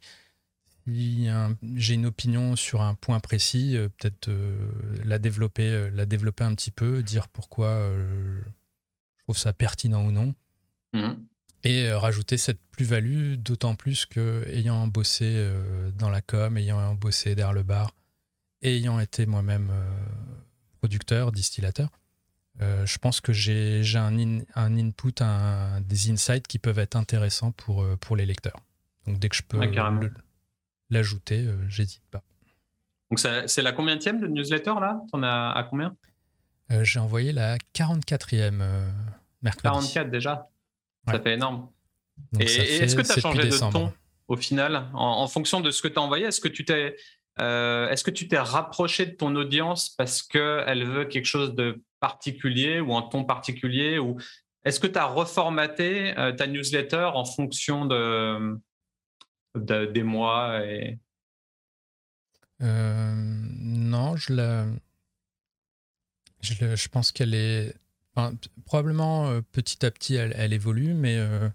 j'ai une opinion sur un point précis, peut-être la développer, la développer un petit peu, dire pourquoi ça pertinent ou non. Mhm. Et euh, rajouter cette plus-value, d'autant plus que ayant bossé euh, dans la com, ayant bossé derrière le bar, ayant été moi-même euh, producteur, distillateur, je pense que j'ai un, un input, un, des insights qui peuvent être intéressants pour, pour les lecteurs. Donc dès que je peux l'ajouter, j'hésite pas. Donc c'est la combien de newsletter là? T'en as à combien? J'ai envoyé la 44e 44 déjà. Ça fait énorme. et, est-ce que tu as changé de ton au final en, fonction de ce que tu as envoyé Est-ce que tu t'es euh, est-ce que tu t'es rapproché de ton audience parce qu'elle veut quelque chose de particulier ou un ton particulier ou est-ce que tu as reformaté euh, ta newsletter en fonction de, des mois et... Euh, non, je, la... je, je pense qu'elle est probablement euh, petit à petit elle, évolue, mais euh,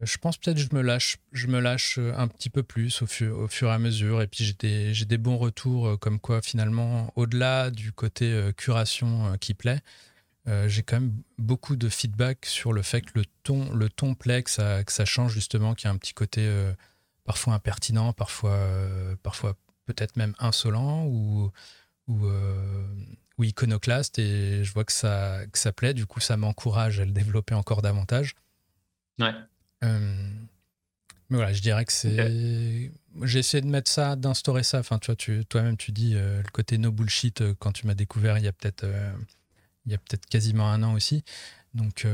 je pense peut-être je me lâche, je me lâche un petit peu plus au, fur et à mesure. Et puis j'ai des, des bons retours comme quoi finalement, au-delà du côté curation qui plaît, j'ai quand même beaucoup de feedback sur le fait que le ton, le plaît, que ça, change justement, qu'il y a un petit côté parfois impertinent, parfois, peut-être même insolent ou, ou, iconoclaste. Et je vois que ça, que ça plaît. Du coup, ça m'encourage à le développer encore davantage. Ouais. Euh, mais voilà, je dirais que c'est. J'ai essayé de mettre ça, d'instaurer ça. Enfin, tu vois, tu, toi-même, tu dis euh, le côté no bullshit euh, quand tu m'as découvert il y a peut-être il y a peut-être quasiment un an aussi. Donc,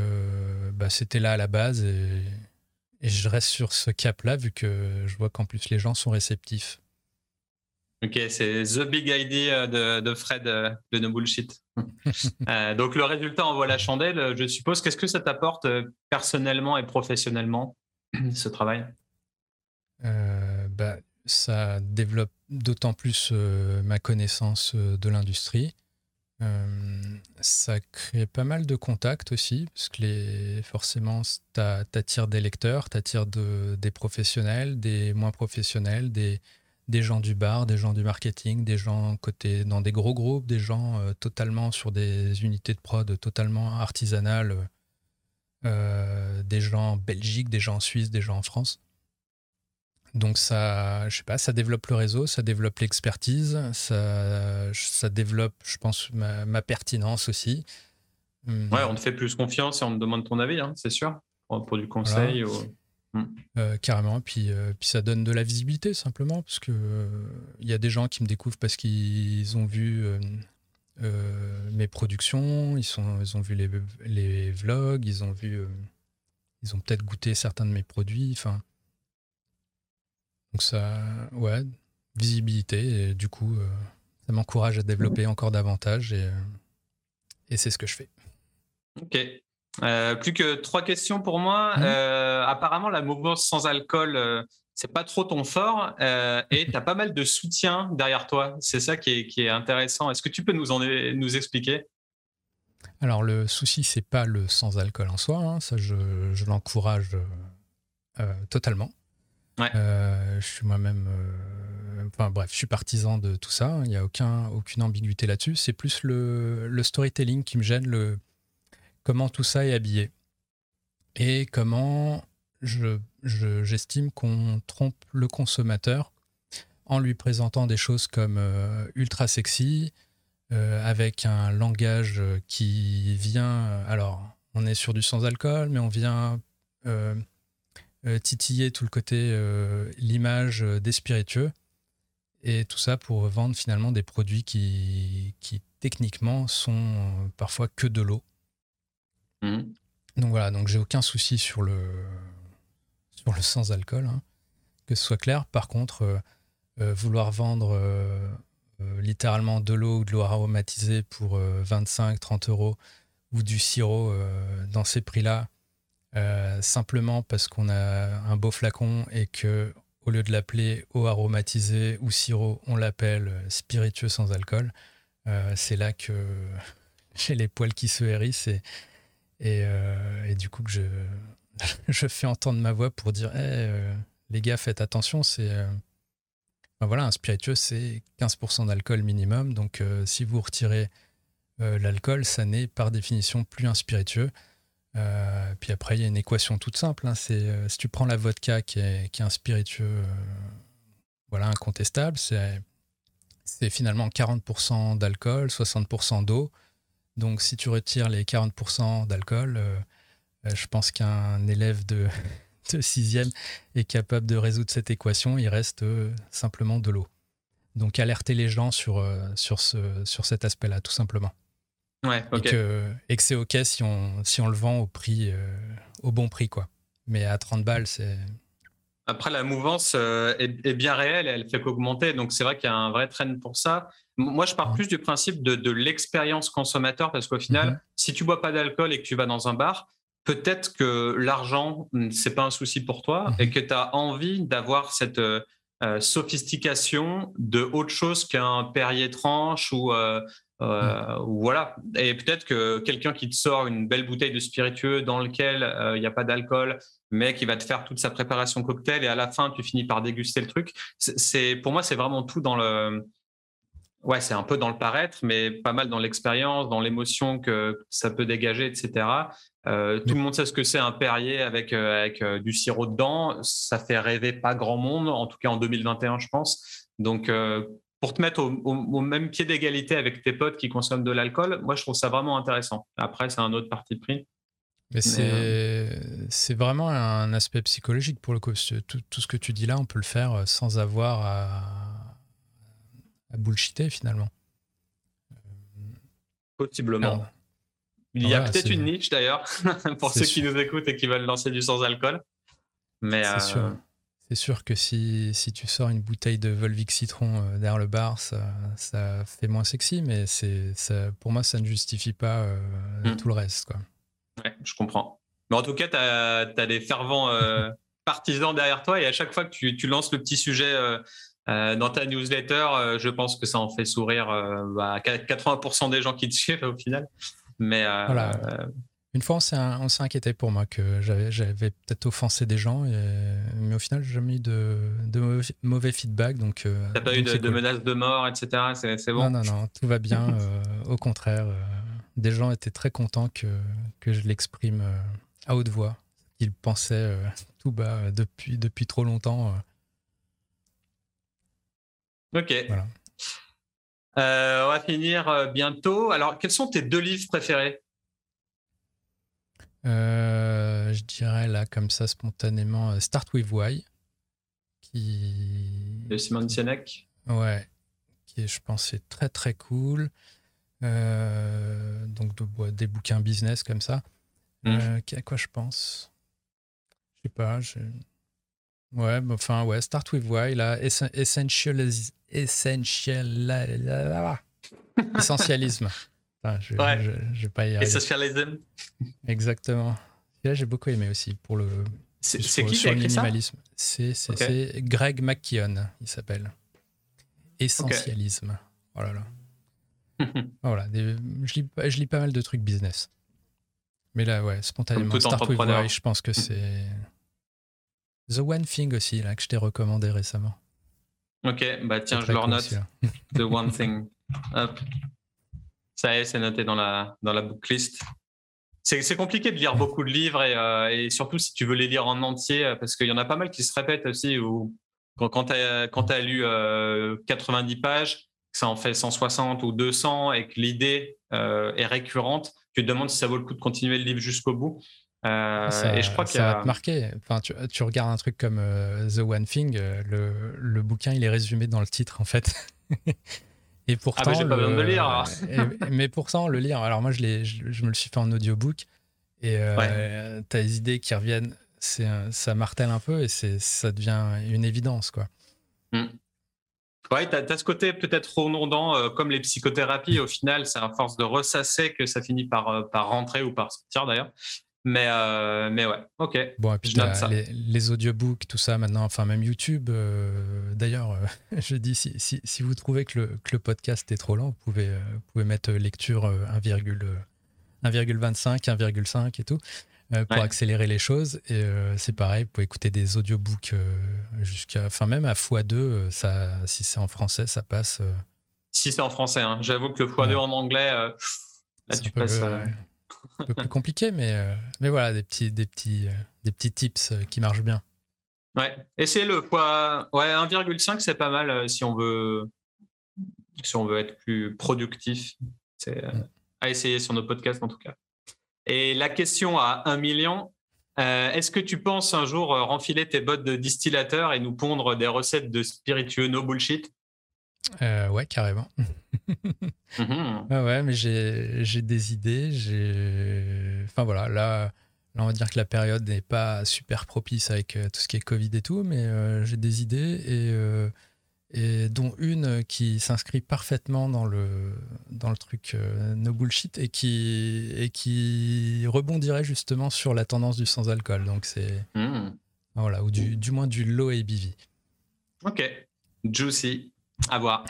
bah, c'était là à la base et, et je reste sur ce cap-là vu que je vois qu'en plus les gens sont réceptifs. Ok, c'est The Big Idea de, de Fred de No Bullshit. *laughs* Euh, donc le résultat envoie la chandelle, je suppose. Qu'est-ce que ça t'apporte euh, personnellement et professionnellement, ce travail? Euh, bah, Ça développe d'autant plus ma connaissance de l'industrie. ça crée pas mal de contacts aussi, parce que les, forcément, t'attires des lecteurs, t'attires de, des professionnels, des moins professionnels, des, des gens du bar, des gens du marketing, des gens côté dans des gros groupes, des gens euh, totalement sur des unités de prod totalement artisanales, euh, des gens en Belgique, des gens en Suisse, des gens en France. Donc ça, je sais pas, ça développe le réseau, ça développe l'expertise, ça, ça développe, je pense, ma, pertinence aussi. Ouais, on te fait plus confiance et on te demande ton avis, hein, c'est sûr, pour, du conseil. Mm. Euh, carrément. Puis, euh, puis ça donne de la visibilité simplement, parce que il y a des gens qui me découvrent parce qu'ils ont vu euh, mes productions, ils, sont, ils ont vu les, les vlogs, ils ont vu, ils ont peut-être goûté certains de mes produits. Enfin, donc ça, ouais, visibilité. Et du coup, ça m'encourage à développer encore davantage et, et c'est ce que je fais. Ok. Euh, plus que trois questions pour moi. Mmh. Euh, apparemment, la mouvance sans alcool, euh, c'est pas trop ton fort et tu as pas mal de soutien derrière toi. C'est ça qui est, intéressant. Est-ce que tu peux nous, en, nous expliquer? Alors, le souci, c'est pas le sans alcool en soi. Hein. Ça, je, l'encourage totalement. je suis moi-même. Enfin, bref, je suis partisan de tout ça. Il n'y a aucun, aucune ambiguïté là-dessus. C'est plus le, le, storytelling qui me gêne. Le, comment tout ça est habillé et comment j'estime je, qu'on trompe le consommateur en lui présentant des choses comme euh, ultra sexy, euh, avec un langage qui vient. Alors, on est sur du sans alcool, mais on vient euh, titiller tout le côté, l'image des spiritueux. Et tout ça pour vendre finalement des produits qui techniquement sont parfois que de l'eau. Mhm. Donc voilà, donc j'ai aucun souci sur le, sans alcool, hein, que ce soit clair. Par contre, euh, euh, vouloir vendre euh, littéralement de l'eau ou de l'eau aromatisée pour 25-30 euros ou du sirop dans ces prix-là, simplement parce qu'on a un beau flacon et que au lieu de l'appeler eau aromatisée ou sirop, on l'appelle spiritueux sans alcool, c'est là que *laughs* j'ai les poils qui se hérissent euh, et, du coup, que je, *laughs* je fais entendre ma voix pour dire euh, les gars, faites attention, c'est. Euh, ben voilà, un spiritueux, c'est 15% d'alcool minimum. Donc, si vous retirez l'alcool, ça n'est par définition plus un spiritueux. puis après, il y a une équation toute simple. Hein, c'est si tu prends la vodka qui est, qui est un spiritueux voilà, incontestable, c'est finalement 40% d'alcool, 60% d'eau. Donc si tu retires les 40% d'alcool, euh, euh, je pense qu'un élève de, *laughs* de sixième est capable de résoudre cette équation. Il reste euh, simplement de l'eau. Donc alerter les gens sur, sur, ce, sur cet aspect-là, tout simplement. Ouais, et, que, c'est OK si on, si on le vend au prix, au bon prix. quoi. Mais à 30 balles, c'est... Après, la mouvance est, est, bien réelle et elle fait qu'augmenter. Donc, c'est vrai qu'il y a un vrai trend pour ça. Moi, je pars plus du principe de, l'expérience consommateur parce qu'au final, mhm. si tu bois pas d'alcool et que tu vas dans un bar, peut-être que l'argent, hmm, c'est pas un souci pour toi mhm. et que tu as envie d'avoir cette euh, euh, sophistication de autre chose qu'un Perrier tranche ou, euh, Mm. Voilà. Et peut-être que quelqu'un qui te sort une belle bouteille de spiritueux dans lequel il n'y a pas d'alcool, mais qui va te faire toute sa préparation cocktail et à la fin tu finis par déguster le truc. C'est pour moi c'est vraiment tout dans le ouais c'est un peu dans le paraître, mais pas mal dans l'expérience, dans l'émotion que ça peut dégager, etc. Euh, tout le monde sait ce que c'est un Perrier avec euh, avec euh, du sirop dedans. Ça fait rêver pas grand monde, en tout cas en 2021 je pense. Donc pour te mettre au, même pied d'égalité avec tes potes qui consomment de l'alcool, moi je trouve ça vraiment intéressant. Après c'est un autre parti de prix. Mais euh, c'est vraiment un aspect psychologique pour le coup. Tout, tout, ce que tu dis là, on peut le faire euh, sans avoir à, à bullshiter finalement. Possiblement. Il y a peut-être une niche d'ailleurs *laughs* pour ceux qui nous écoutent et qui veulent lancer du sans alcool. Mais c'est sûr. Euh, c'est sûr que si, si, tu sors une bouteille de Volvic citron derrière le bar, ça, ça fait moins sexy, mais ça, pour moi, ça ne justifie pas hmm. tout le reste. Quoi je comprends. Mais en tout cas, tu as, des fervents euh, *laughs* partisans derrière toi et à chaque fois que tu, lances le petit sujet euh, euh, dans ta newsletter, je pense que ça en fait sourire 80% bah, des gens qui te *laughs* suivent au final. Mais Une fois, on s'est inquiété pour moi que j'avais peut-être offensé des gens, mais au final, j'ai jamais eu de, de mauvais, feedback. Donc, T'as pas eu de, menaces de mort, etc. C'est bon? Non, non, non, tout va bien. *laughs* au contraire, des gens étaient très contents que, que je l'exprime euh, à haute voix. Ils pensaient euh, tout bas euh, depuis, depuis trop longtemps. Ok. on va finir bientôt. Alors, quels sont tes deux livres préférés? Je dirais là, comme ça, spontanément, Start with Why. Qui... De Simon Sinek. Ouais. Qui, je pense, est très très cool. Euh, donc des bouquins business comme ça. Mmh. Euh, à quoi je pense? Je sais pas. Ouais, enfin, ouais, Start with Why, là, essential, essential, essentialisme. *laughs* je, ouais. je, vais pas y arriver. Essentialism. Exactement. Et là, j'ai beaucoup aimé aussi pour le. C'est qui sur le minimalisme. C'est Greg McKeown, il s'appelle. Essentialisme. Oh là là. *laughs* voilà, je, lis, je lis pas mal de trucs business. Mais là, ouais, spontanément, Start with Why, je pense que c'est The One Thing aussi, là, que je t'ai recommandé récemment. Ok, bah tiens, je leur note. The One Thing. *laughs* Hop. Ça y est, c'est noté dans la, dans la booklist. C'est compliqué de lire beaucoup de livres et, euh, et, surtout si tu veux les lire en entier, parce qu'il y en a pas mal qui se répètent aussi. Où, quand, quand tu as, as, lu 90 euh, pages, ça en fait 160 ou 200 et que l'idée euh, est récurrente, tu te demandes si ça vaut le coup de continuer le livre jusqu'au bout. Euh, ça, et je crois ça va te marquer. Enfin, tu, tu, regardes un truc comme euh, The One Thing, le, le, bouquin il est résumé dans le titre en fait. *laughs* et pourtant, ah bah, j'ai pas besoin de le lire. mais pourtant, le lire. Alors moi, je, je, je, me le suis fait en audiobook et tu as des idées qui reviennent. Ça martèle un peu et ça devient une évidence quoi. Mm. Ouais, tu as, ce côté peut-être redondant, euh, comme les psychothérapies. Au final, c'est à force de ressasser que ça finit par, euh, par rentrer ou par sortir d'ailleurs. Mais, euh, mais ouais, ok. Bon, et puis les, les, audiobooks, tout ça maintenant, enfin même YouTube. d'ailleurs, *laughs* je dis, si, si, si, vous trouvez que le, que le, podcast est trop lent, vous pouvez, vous pouvez mettre lecture 1,25, 1,5 et tout. Euh, pour accélérer les choses. Et euh, c'est pareil, pour écouter des audiobooks euh, jusqu'à. Enfin, même à x2, ça, si c'est en français, ça passe. Si c'est en français, hein. j'avoue que le x2 en anglais, là, tu passes. Un peu plus compliqué, mais, mais voilà, des petits, des, petits, des petits tips qui marchent bien. Ouais, essayez le poids. Ouais, 1,5, c'est pas mal si on veut si on veut être plus productif. C'est à essayer sur nos podcasts en tout cas. Et la question à un million, euh, est-ce que tu penses un jour euh, renfiler tes bottes de distillateur et nous pondre des recettes de spiritueux no bullshit? Euh, Ouais, carrément. Mhm. ouais, mais j'ai des idées. Enfin voilà, là, on va dire que la période n'est pas super propice avec tout ce qui est Covid et tout, mais j'ai des idées et et dont une qui s'inscrit parfaitement dans le, dans le truc euh, no bullshit et qui, et qui rebondirait justement sur la tendance du sans-alcool. Donc c'est. Hmm. Voilà, ou du, du, moins du low ABV. Ok. Juicy. À voir.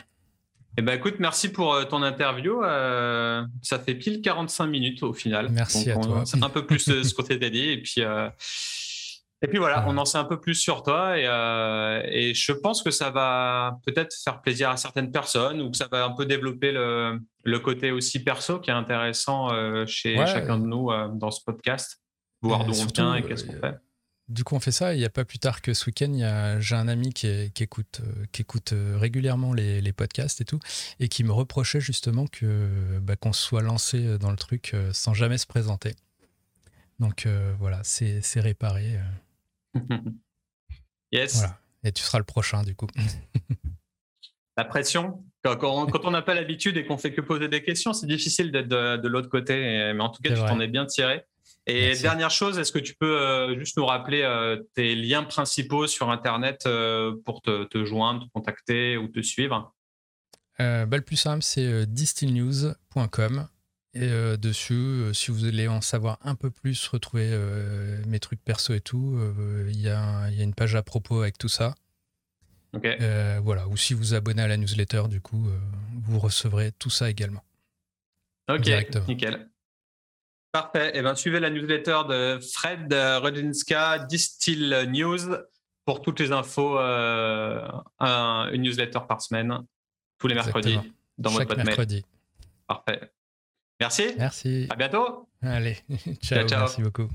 Eh ben, écoute, merci pour euh, ton interview. Euh, ça fait pile 45 minutes au final. Merci à toi. C'est un peu plus ce qu'on s'était dit. Et puis, euh, et puis voilà, on en sait un peu plus sur toi. Et, et je pense que ça va peut-être faire plaisir à certaines personnes ou que ça va un peu développer le, le côté aussi perso qui est intéressant chez chacun de nous dans ce podcast. Voir d'où on vient et qu'est-ce qu'on fait du coup, on fait ça. Il n'y a pas plus tard que ce week-end, j'ai un ami qui, écoute, qui écoute euh, euh, régulièrement les, podcasts et tout, et qui me reprochait justement que bah, qu'on soit lancé dans le truc euh, sans jamais se présenter. Donc voilà, c'est réparé. *laughs* yes. Voilà. Et tu seras le prochain, du coup. *laughs* La pression quand, on n'a pas l'habitude et qu'on fait que poser des questions, c'est difficile d'être de, l'autre côté. Mais en tout cas, tu t'en es bien tiré. Et dernière chose, est-ce que tu peux euh, juste nous rappeler euh, tes liens principaux sur Internet euh, pour te, joindre, te contacter ou te suivre? Bah, Le plus simple, c'est distillnews.com. Et dessus, si vous voulez en savoir un peu plus, retrouver mes trucs perso et tout, il y, a une page à propos avec tout ça. voilà. Ou si vous abonnez à la newsletter, du coup, vous recevrez tout ça également. Ok, nickel. Parfait. Eh ben, suivez la newsletter de Fred Rodinska, Distill News, pour toutes les infos. Euh, une newsletter par semaine, tous les mercredis, dans votre boîte mercredi. Parfait. Merci. Merci. À bientôt. Allez, *laughs* ciao. ciao. Merci beaucoup.